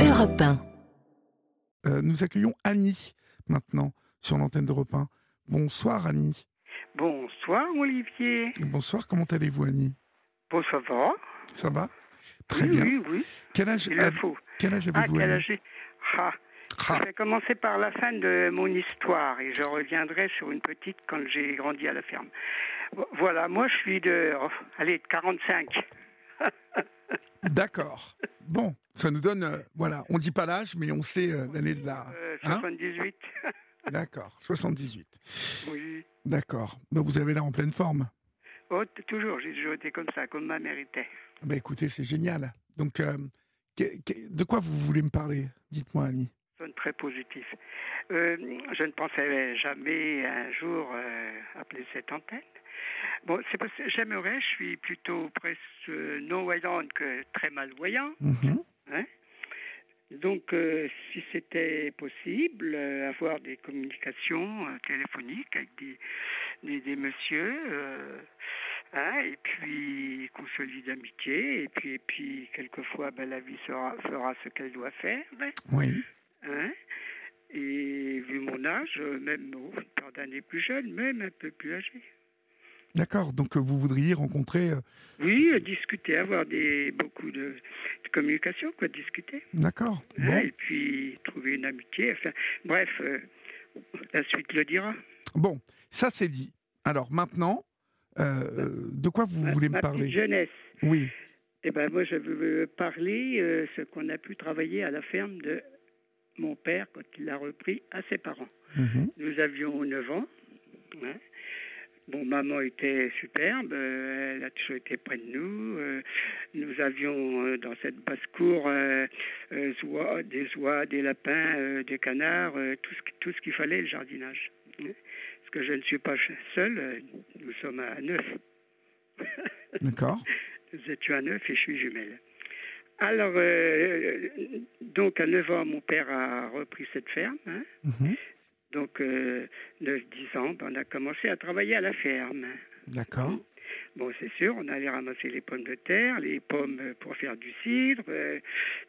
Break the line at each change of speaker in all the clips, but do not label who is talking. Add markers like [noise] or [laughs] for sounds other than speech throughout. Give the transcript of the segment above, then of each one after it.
Europe 1.
Euh, nous accueillons Annie maintenant sur l'antenne d'Europe 1. Bonsoir Annie.
Bonsoir Olivier.
Bonsoir, comment allez-vous Annie?
Bon, ça va
Ça va? Très
oui,
bien.
Oui, oui,
Quel âge,
il faut.
quel âge
Ah,
avez-vous
quel
Annie?
âge j'ai? Ah,
Ah,
Je vais commencer par la fin de mon histoire et je reviendrai sur une petite quand j'ai grandi à la ferme. Vo- Voilà, moi je suis de, oh, allez, de 45. [laughs]
D'accord. Bon, ça nous donne, euh, voilà, on dit pas l'âge, mais on sait euh, l'année de la...
Euh,
Hein
78. [laughs]
D'accord, 78.
oui.
D'accord. Ben, vous avez l'air en pleine forme.
Oh, toujours, j'ai toujours été comme ça, comme ma mère était.
Ben, écoutez, c'est génial. Donc, euh, que- que- de quoi vous voulez me parler Dites-moi Annie?
Sonne très positif. Euh, je ne pensais jamais un jour euh, appeler cette antenne. Bon, c'est parce que j'aimerais, je suis plutôt presque non-voyante que très malvoyant.
Mhm.
Hein Donc, euh, si c'était possible, euh, avoir des communications euh, téléphoniques avec des, des, des messieurs, hein, et puis qu'on se lie d'amitié, et puis, et puis quelquefois, ben, la vie sera, fera ce qu'elle doit faire.
Oui.
Hein et vu mon âge, même oh, une paire d'années plus jeune, même un peu plus âgé.
D'accord. Donc, euh, vous voudriez rencontrer... euh,
Oui, euh, discuter, avoir des beaucoup de, de communication, quoi, discuter.
D'accord.
hein,
Bon.
et puis trouver une amitié. Enfin, bref, euh, la suite le dira.
Bon, ça c'est dit. Alors maintenant, euh, de quoi vous
Ma-
voulez me parler
jeunesse.
Oui.
Eh ben moi, je veux parler euh, ce qu'on a pu travailler à la ferme de mon père quand il l'a repris à ses parents.
Mhm.
Nous avions 9 ans. hein. Bon, maman était superbe, euh, elle a toujours été près de nous. euh, nous avions euh, dans cette basse-cour des oies, des lapins, des canards, tout ce, qui- tout ce qu'il fallait, le jardinage. hein. Parce que je ne suis pas seul, nous sommes à neuf. [laughs]
D'accord.
Nous étions à neuf et je suis jumelle. Alors, euh, donc à 9 ans, mon père a repris cette ferme. hein.
Mhm.
Donc, euh, 9-10 ans, ben, on a commencé à travailler à la ferme.
D'accord.
Bon, c'est sûr, on allait ramasser les pommes de terre, les pommes pour faire du cidre, euh,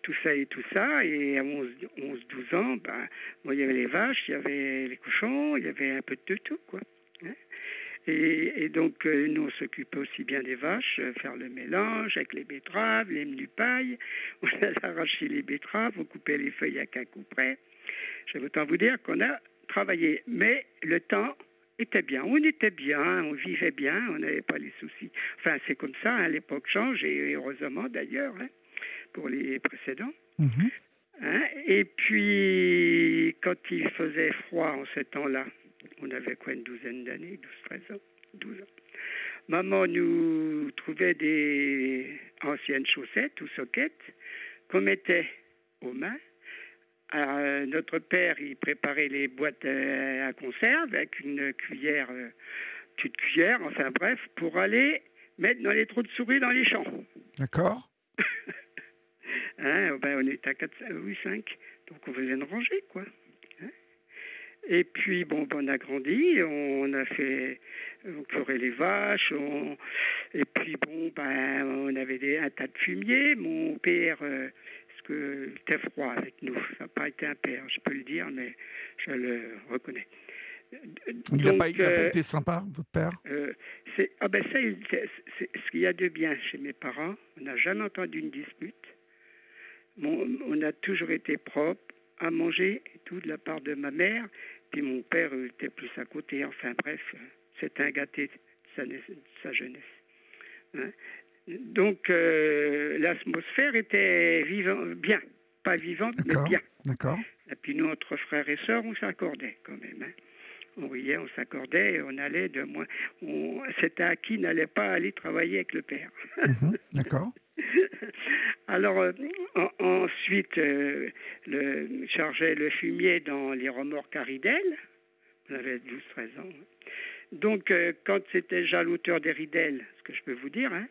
tout ça et tout ça. Et à 11-12 ans, ben, bon, il y avait les vaches, il y avait les cochons, il y avait un peu de tout, quoi. hein. Et, et donc, euh, nous, on s'occupait aussi bien des vaches, euh, faire le mélange avec les betteraves, les menus pailles. [laughs] On allait arracher les betteraves, on coupait les feuilles à qu'un coup près. Je vais autant vous dire qu'on a travaillé. Mais le temps était bien. On était bien, on vivait bien, on n'avait pas les soucis. Enfin, c'est comme ça, hein, l'époque change, et heureusement d'ailleurs, hein, pour les précédents.
Mhm.
Hein, Et puis, quand il faisait froid en ce temps-là, on avait quoi, une douzaine d'années, 12-13 ans 12 ans. Maman nous trouvait des anciennes chaussettes ou soquettes qu'on mettait aux mains. Euh, notre père, il préparait les boîtes euh, à conserve avec une cuillère, euh, petite cuillère, enfin bref, pour aller mettre dans les trous de souris dans les champs.
D'accord. [laughs]
Hein, ben, on était à 4, 8, 5. Donc on faisait une rangée, quoi. Hein. Et puis, bon, ben, on a grandi, on a fait, on pleurait les vaches, on- et puis, bon, ben, on avait des, un tas de fumier. Mon père, euh, parce que il était froid avec nous, ça n'a pas été un père, je peux le dire, mais je le reconnais.
Il n'a pas,
euh,
été sympa, votre père?
euh, c'est ah ben ça, c'est ce qu'il y a de bien chez mes parents. On n'a jamais entendu une dispute. On a toujours été propre à manger tout de la part de ma mère. Puis mon père était plus à côté. Enfin bref, c'était un gâté de sa, nais- de sa jeunesse. Hein. Donc euh, l'atmosphère était vivant, bien, pas vivante mais bien.
D'accord.
Et puis nous, entre frères et sœurs, on s'accordait quand même. hein. On riait, on s'accordait, et on allait de moins. on- C'était à qui n'allait pas aller travailler avec le père.
Mhm. [laughs] D'accord.
Alors euh, en- ensuite, euh, le, chargeait le fumier dans les remorques à ridelles. On avait 12-13 ans. hein. Donc euh, quand c'était déjà l'auteur des ridelles, ce que je peux vous dire, hein,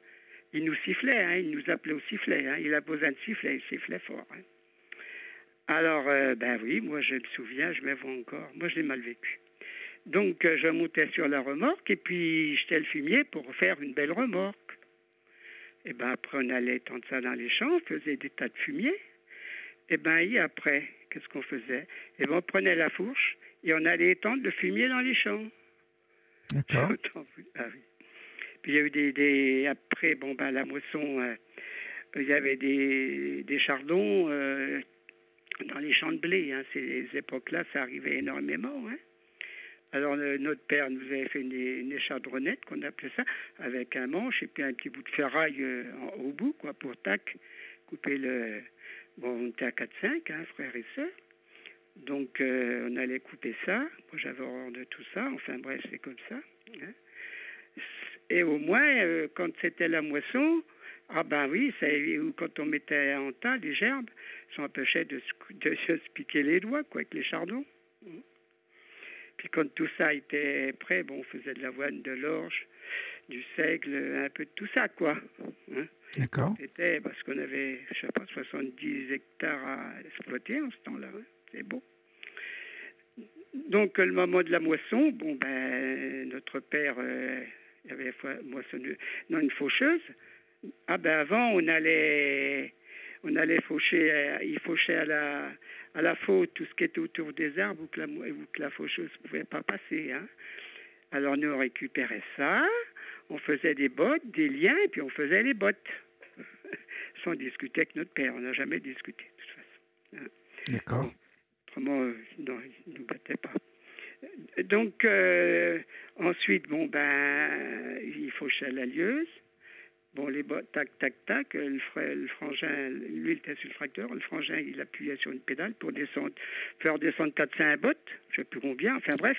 il nous sifflait, hein, il nous appelait au sifflet. hein. il a besoin de siffler, il sifflait fort. hein. Alors, euh, ben oui, moi je me souviens, je me vois encore. Moi je l'ai mal vécu. Donc euh, je montais sur la remorque et puis jetais le fumier pour faire une belle remorque. Et ben après on allait tendre ça dans les champs, on faisait des tas de fumier. Et ben, et après, qu'est-ce qu'on faisait? Eh ben, on prenait la fourche et on allait étendre le fumier dans les champs.
D'accord. [laughs]
Ah oui. Il y a eu des, après, bon ben la moisson, euh, il y avait des, des chardons euh, dans les champs de blé. Hein. Ces époques-là, ça arrivait énormément. Hein. Alors notre père nous avait fait une, une échardronnette qu'on appelait ça, avec un manche et puis un petit bout de ferraille euh, au bout, quoi, pour tac, couper le. Bon, on était à 4-5, hein, frères et sœurs. Donc on allait couper ça. Moi j'avais horreur de tout ça. Enfin bref, c'est comme ça. hein. Et au moins, euh, quand c'était la moisson, ah ben oui, ou quand on mettait en tas les gerbes, ça empêchait de, se- de se piquer les doigts, quoi, avec les chardons. Puis quand tout ça était prêt, bon, on faisait de l'avoine, de l'orge, du seigle, un peu de tout ça, quoi. Hein.
D'accord.
C'était parce qu'on avait, je sais pas, 70 hectares à exploiter en ce temps-là. hein. C'est beau. Donc, le moment de la moisson, bon, ben, notre père, euh, il y avait moissonneuse, non, une faucheuse. Ah, ben, avant, on allait, on allait faucher, euh, il fauchait à la, à la faute tout ce qui était autour des arbres où que la, que la faucheuse ne pouvait pas passer, hein. Alors, nous, on récupérait ça, on faisait des bottes, des liens, et puis on faisait les bottes. [laughs] Sans discuter avec notre père. On n'a jamais discuté, de toute façon.
D'accord.
Autrement, euh, non, il ne nous battait pas. Donc, euh, ensuite, bon, ben, il fauchait à la lieuse. Bon, les bottes, tac, tac, tac. Le, le frangin, lui, il était sur le tracteur. Le frangin, il appuyait sur une pédale pour descendre, faire descendre 4-5 bottes. Je ne sais plus combien. Enfin, bref.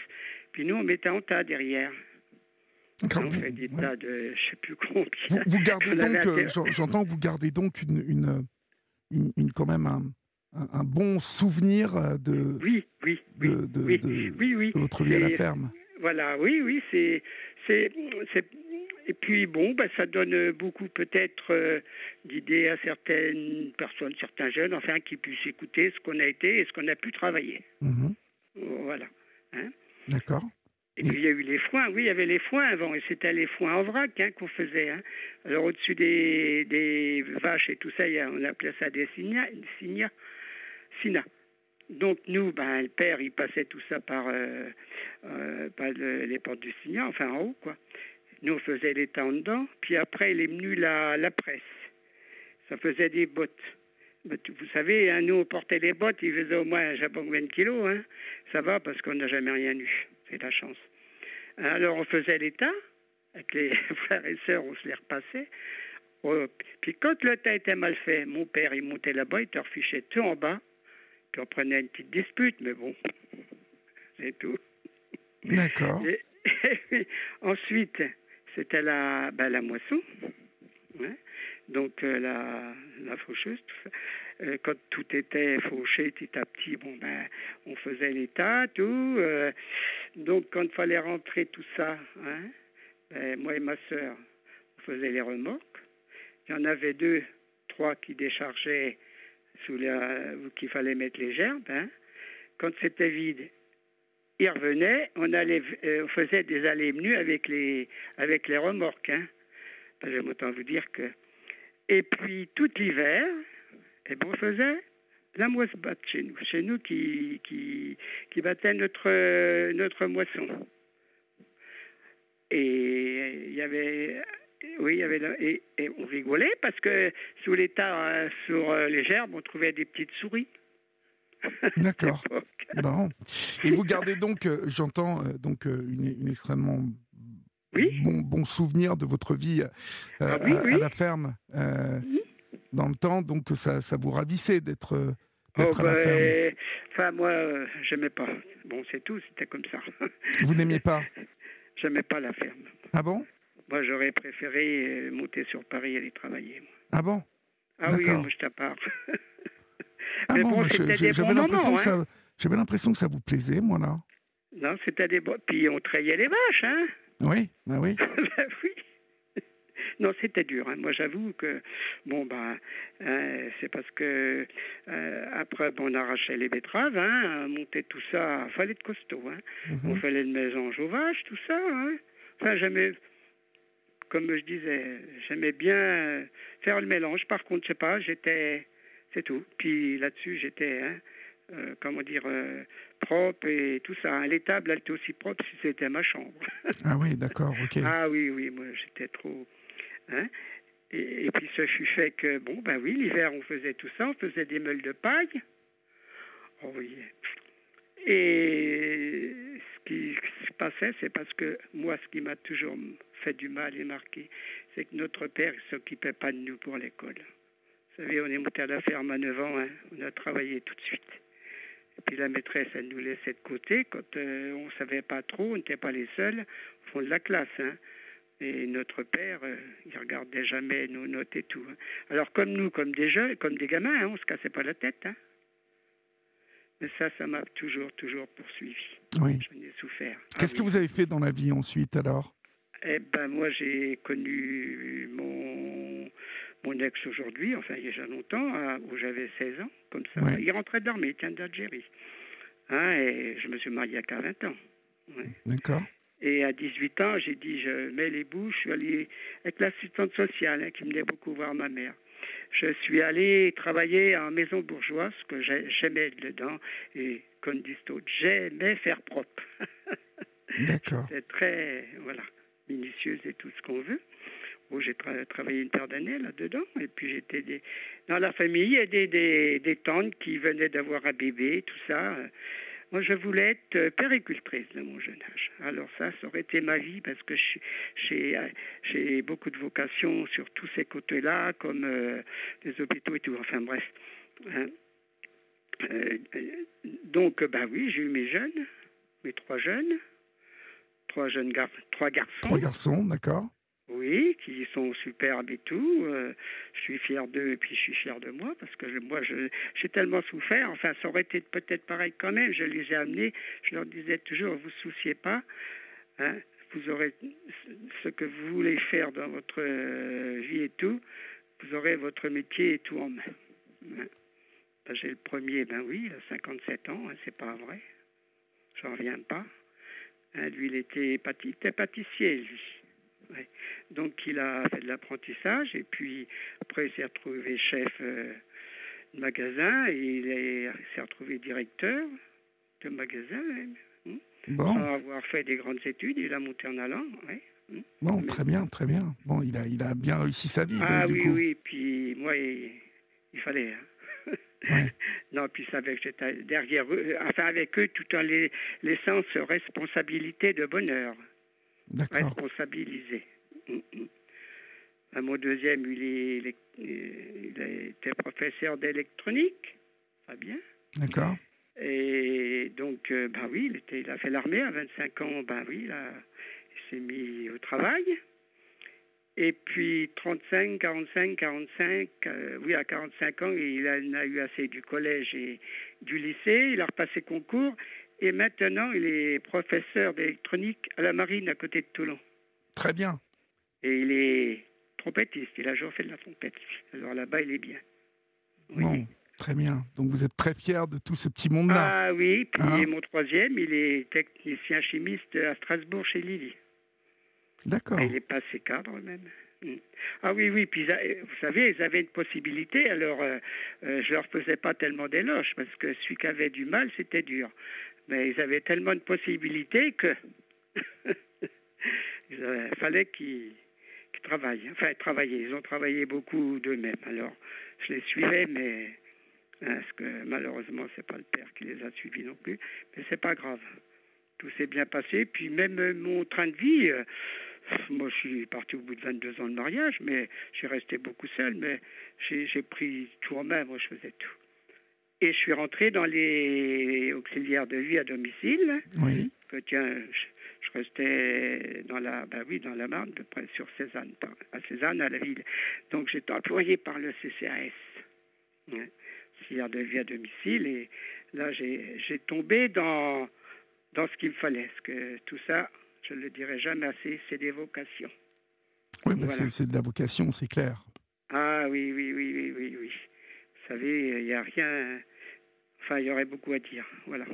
Puis nous, on mettait en tas derrière.
D'accord.
On
Vous,
fait des
ouais.
tas de, je ne sais plus combien.
Vous- vous gardez [laughs] donc, euh, j'entends que vous gardez donc une, une, une, une- quand même un, un, un bon souvenir euh, de,
Oui, oui, oui.
de, de,
oui,
de-
oui, oui.
de votre vie à la ferme.
Voilà, oui, oui, c'est, c'est, et puis bon, ben, ça donne beaucoup peut-être euh, d'idées à certaines personnes, certains jeunes, enfin, qui puissent écouter ce qu'on a été et ce qu'on a pu travailler.
Mhm.
Voilà.
D'accord.
Et puis il y a eu les foins, oui, il y avait les foins avant, et c'était les foins en vrac hein, qu'on faisait. Hein. Alors au-dessus des, des vaches et tout ça, on appelait ça des signas, sina. Donc nous, ben, le père, il passait tout ça par, euh, euh, le- les portes du signat, enfin en haut, quoi. Nous, on faisait les temps dedans, puis après, il est venu la, la presse. Ça faisait des bottes. Vous savez, hein, nous, on portait les bottes, ils faisaient au moins, je sais pas kilos, hein. Ça va parce qu'on n'a jamais rien eu. C'est la chance. Alors, on faisait les tas, avec les [laughs] frères et sœurs, on se les repassait. Oh, Puis quand le tas était mal fait, mon père, il montait là-bas, il te refichait tout en bas, puis on prenait une petite dispute, mais bon, [laughs] c'est tout.
D'accord. [laughs]
Ensuite, c'était la, ben, la moisson. Donc, euh, la, la faucheuse, tout ça. Euh, quand tout était fauché petit à petit, bon, ben, on faisait les tas, tout. euh, donc, quand il fallait rentrer tout ça, hein, ben, moi et ma sœur, on faisait les remorques. Il y en avait deux, trois qui déchargeaient sous la, qu'il fallait mettre les gerbes. Hein. Quand c'était vide, ils revenaient, on, allait, euh, on faisait des allées et venues avec les, avec les remorques. Hein. J'aime autant vous dire que. Et puis, tout l'hiver, eh ben, on faisait la moisse batte chez nous. Chez nous qui, qui, qui battait notre, notre moisson. Et il y avait. Oui, il y avait. Et, et on rigolait parce que sous les tas, euh, sur euh, les gerbes, on trouvait des petites souris. [laughs]
D'accord. Bon. Et vous gardez donc, euh, j'entends, euh, donc euh, une, une extrêmement
Oui.
bon, bon souvenir de votre vie euh,
Ah oui,
à, la ferme dans le temps. Donc ça, ça vous ravissait d'être
Oh,
à la ferme.
ben, enfin, moi, j'aimais pas. Bon, c'est tout, c'était comme ça.
Vous n'aimiez pas? [laughs]
J'aimais pas la ferme.
Ah bon?
Moi, j'aurais préféré monter sur Paris et aller travailler.
Ah bon?
Ah oui, moi, je t'appare.
Ah
Mais
non,
bon, c'était
j'avais l'impression que ça, j'avais l'impression que ça vous plaisait, moi là.
non, c'était des bons. Puis on trayait les vaches, hein
Oui, bah oui. [laughs]
Ben oui. Non, c'était dur. hein. Moi, j'avoue que bon bah euh, c'est parce que euh, après bon, on arrachait les betteraves, hein, monter tout ça, fallait de costaud. Hein. On
Mhm.
fallait le mélange aux vaches, tout ça. Hein. Enfin, j'aimais, comme je disais, j'aimais bien euh, faire le mélange. Par contre, je sais pas, j'étais C'est tout. Puis là-dessus, j'étais, hein, euh, comment dire, euh, propre et tout ça. L'étable, elle était aussi propre si c'était ma chambre. [laughs]
ah oui, d'accord, ok.
Ah oui, oui, moi j'étais trop. Hein. Et, puis ce fut fait que, bon, ben oui, l'hiver on faisait tout ça, on faisait des meules de paille. Oh oui. Et ce qui se passait, c'est parce que moi, ce qui m'a toujours fait du mal et marqué, c'est que notre père ne s'occupait pas de nous pour l'école. Vous savez, on est monté à la ferme à 9 ans, hein. on a travaillé tout de suite. Et puis la maîtresse, elle nous laissait de côté quand euh, on ne savait pas trop, on n'était pas les seuls au fond de la classe. Hein. Et notre père, euh, il regardait jamais nos notes et tout. Hein. Alors comme nous, comme des jeunes, comme des gamins, on ne se cassait pas la tête. Mais ça, ça m'a toujours, toujours poursuivi.
Oui.
J'en ai souffert.
Qu'est-ce
ah
que vous avez fait dans la vie ensuite alors?
Eh ben moi, j'ai connu mon mon ex aujourd'hui, enfin il y a déjà longtemps, où j'avais 16 ans, comme ça. Il rentrait d'armée, il tient d'Algérie. Hein, et je me suis marié à 20 ans.
D'accord.
Et à 18 ans, j'ai dit, je mets les bouches, je suis allé avec l'assistante sociale hein, qui venait beaucoup voir ma mère. Je suis allé travailler en maison bourgeoise, que j'aimais dedans, et comme disent j'aimais faire propre. [laughs]
D'accord.
C'était très, voilà, minutieuse et tout ce qu'on veut. Où j'ai travaillé une paire d'années là-dedans. Et puis j'étais dans la famille, il y a des, tantes qui venaient d'avoir un bébé, tout ça. Moi, je voulais être euh, péricultrice de mon jeune âge. Alors ça, ça aurait été ma vie parce que j'ai beaucoup de vocations sur tous ces côtés-là, comme euh, les hôpitaux et tout. Enfin bref. Hein. Euh, donc, bah oui, j'ai eu mes jeunes, mes trois jeunes, trois jeunes trois garçons.
Trois garçons, d'accord.
Oui, qui sont superbes et tout. Euh, je suis fier d'eux et puis je suis fier de moi parce que moi, j'ai tellement souffert. Enfin, ça aurait été peut-être pareil quand même. Je les ai amenés. Je leur disais toujours, vous souciez pas. Hein, vous aurez ce que vous voulez faire dans votre euh, vie et tout. Vous aurez votre métier et tout en main. Hein. Ben, j'ai le premier, ben oui, à 57 ans, hein, c'est pas vrai. J'en reviens pas. Lui, il était, pâtissier, lui. Donc il a fait de l'apprentissage et puis après il s'est retrouvé chef euh, de magasin et il s'est retrouvé directeur de magasin. Hein.
Bon.
avoir fait des grandes études, il a monté en allant.
Hein. Bon, très bien, très bien. Bon, il a, il a bien réussi sa vie.
Ah
oui,
oui, puis moi, il, fallait. Hein. [laughs] non, puis ça avec j'étais derrière eux, enfin avec eux, tout en les, laissant ce responsabilité de bonheur responsabilisé. Mm, mm. mon deuxième, il, est, il était professeur d'électronique, bien.
D'accord.
Et donc, euh, ben oui, il, était, il a fait l'armée à 25 ans, ben oui, là, il s'est mis au travail. Et puis 35, 45, 45, oui, à 45 ans, il en a eu assez du collège et du lycée. Il a repassé concours et maintenant, il est professeur d'électronique à la marine à côté de Toulon.
Très bien.
Et il est trompettiste. Il a toujours fait de la trompette. Alors là-bas, il est bien.
Bon, très bien. Donc vous êtes très fier de tout ce petit monde-là.
Ah oui, puis hein mon troisième, il est technicien chimiste à Strasbourg chez Lily.
D'accord.
Il est passé cadre même. Mm. Ah oui, oui, puis vous savez, ils avaient une possibilité, alors euh, euh, je leur faisais pas tellement d'éloges, parce que celui qui avait du mal, c'était dur. Mais ils avaient tellement de possibilités que [laughs] il fallait qu'ils travaillent. Enfin, travailler. Ils ont travaillé beaucoup d'eux-mêmes. Alors, je les suivais, mais parce que malheureusement, c'est pas le père qui les a suivis non plus. Mais c'est pas grave. Tout s'est bien passé. Puis même mon train de vie, euh, moi, je suis parti au bout de 22 ans de mariage, mais j'ai resté beaucoup seul. Mais j'ai pris tout en main. Moi, je faisais tout. Et je suis rentré dans les auxiliaires de vie à domicile.
Oui.
Que, tiens, je, restais dans la, bah oui, dans la Marne, de près sur Cézanne, à Cézanne, à la ville. Donc j'étais employé par le CCAS, hein, auxiliaire de vie à domicile. Et là, j'ai tombé dans, dans ce qu'il me fallait. Parce que tout ça, je ne le dirai jamais assez, c'est des vocations.
Oui, bah, c'est de la vocation, c'est clair.
Ah oui, oui, oui. Vous savez, il n'y a rien Enfin, il y aurait beaucoup à dire. Voilà.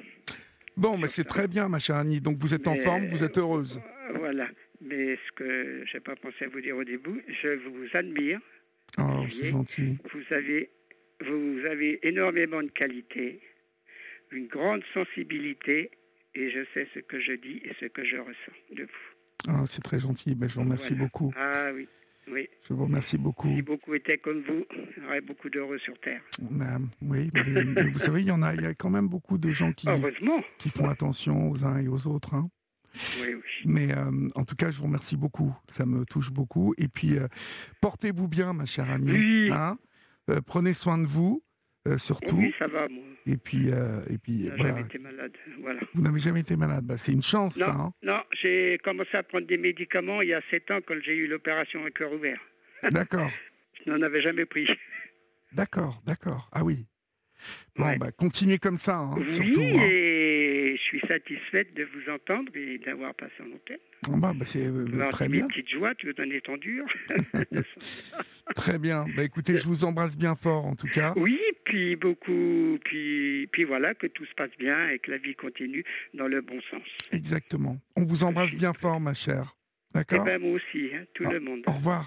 Bon, mais c'est très bien, ma chère Annie. Donc vous êtes en forme, vous êtes heureuse.
Euh, voilà. Mais ce que je n'ai pas pensé à vous dire au début, je vous admire.
Oh, c'est gentil.
Vous avez vous avez énormément de qualité, une grande sensibilité, et je sais ce que je dis et ce que je ressens de vous.
Ah, c'est très gentil, ben, je vous remercie
Voilà.
beaucoup.
Ah oui, oui.
Je vous remercie beaucoup.
Si beaucoup étaient comme vous, il y aurait beaucoup d'heureux sur Terre.
Ben, oui, mais, mais vous savez, il y en a, il y a quand même beaucoup de gens qui,
Heureusement.
qui font attention aux uns et aux autres. hein.
Oui, oui.
Mais euh, en tout cas, je vous remercie beaucoup. Ça me touche beaucoup. Et puis, euh, portez-vous bien, ma chère Annie.
Oui.
hein. Euh, prenez soin de vous, euh, surtout.
Oui, ça va, moi.
Et puis, euh, et puis voilà.
jamais été malade. Voilà.
Vous n'avez jamais été malade. Bah, c'est une chance,
Non,
ça. hein.
non j'ai commencé à prendre des médicaments il y a 7 ans quand j'ai eu l'opération à cœur ouvert. [laughs]
D'accord,
Je n'en avais jamais pris.
d'accord, d'accord. Ah oui. Bon,
Ouais.
bah, continuez comme ça, hein,
oui,
surtout. hein.
et suis satisfaite de vous entendre et d'avoir passé en antenne.
Ah bah, bah, c'est euh, très bien,
petites joies, tu veux donner ton dur. [laughs]
très bien. Bah, écoutez, je vous embrasse bien fort, en tout cas.
oui, puis beaucoup, puis, puis voilà, que tout se passe bien et que la vie continue dans le bon sens.
Exactement. On vous embrasse bien fort, ma chère. D'accord?
Ben moi aussi, hein, tout
Ah,
le monde.
Au revoir.